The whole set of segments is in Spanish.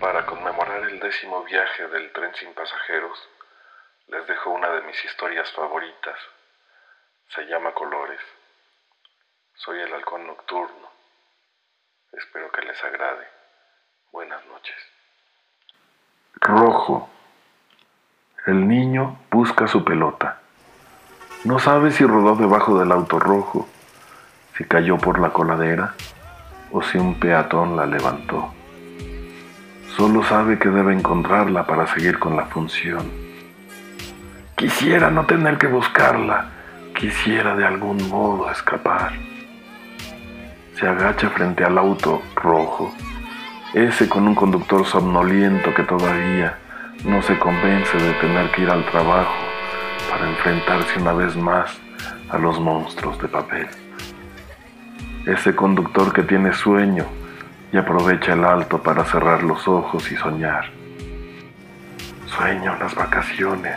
terminar el décimo viaje del tren sin pasajeros, les dejo una de mis historias favoritas. Se llama Colores. Soy el halcón nocturno. Espero que les agrade. Buenas noches. Rojo. El niño busca su pelota. No sabe si rodó debajo del auto rojo, si cayó por la coladera o si un peatón la levantó. Solo sabe que debe encontrarla para seguir con la función. Quisiera no tener que buscarla, quisiera de algún modo escapar. Se agacha frente al auto rojo, ese con un conductor somnoliento que todavía no se convence de tener que ir al trabajo para enfrentarse una vez más a los monstruos de papel. Ese conductor que tiene sueño y aprovecha el alto para cerrar los ojos y soñar. Sueño las vacaciones,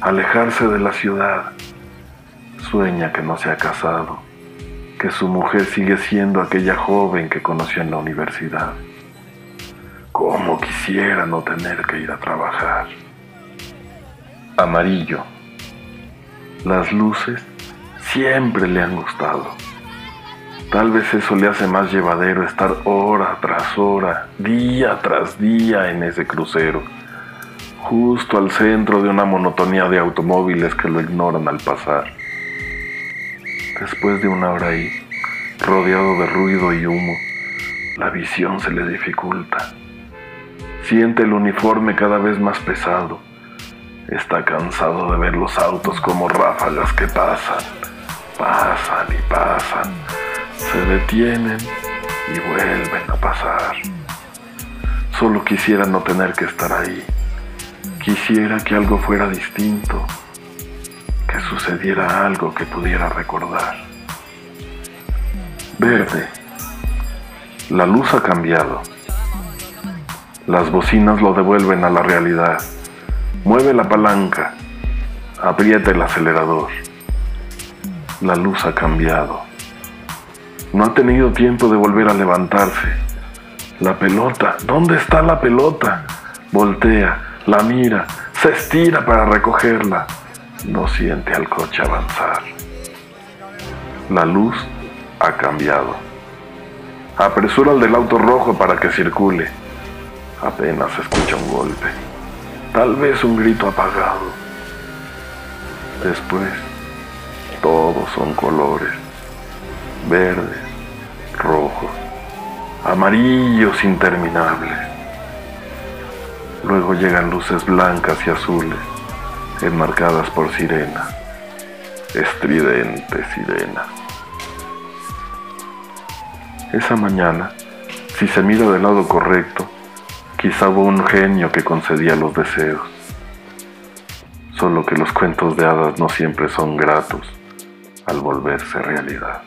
alejarse de la ciudad. Sueña que no se ha casado, que su mujer sigue siendo aquella joven que conoció en la universidad. Cómo quisiera no tener que ir a trabajar. Amarillo. Las luces siempre le han gustado. Tal vez eso le hace más llevadero estar hora tras hora, día tras día en ese crucero, justo al centro de una monotonía de automóviles que lo ignoran al pasar. Después de una hora ahí, rodeado de ruido y humo, la visión se le dificulta. Siente el uniforme cada vez más pesado. Está cansado de ver los autos como ráfagas que pasan, pasan y pasan se detienen y vuelven a pasar. Solo quisiera no tener que estar ahí. Quisiera que algo fuera distinto, que sucediera algo que pudiera recordar. Verde. La luz ha cambiado. Las bocinas lo devuelven a la realidad. Mueve la palanca. Aprieta el acelerador. La luz ha cambiado. No ha tenido tiempo de volver a levantarse. La pelota, ¿dónde está la pelota? Voltea, la mira, se estira para recogerla. No siente al coche avanzar. La luz ha cambiado. Apresura al del auto rojo para que circule. Apenas escucha un golpe. Tal vez un grito apagado. Después, todos son colores verdes, rojos, amarillos interminables. Luego llegan luces blancas y azules, enmarcadas por sirenas, estridentes sirenas. Esa mañana, si se mira del lado correcto, quizá hubo un genio que concedía los deseos. Solo que los cuentos de hadas no siempre son gratos al volverse realidad.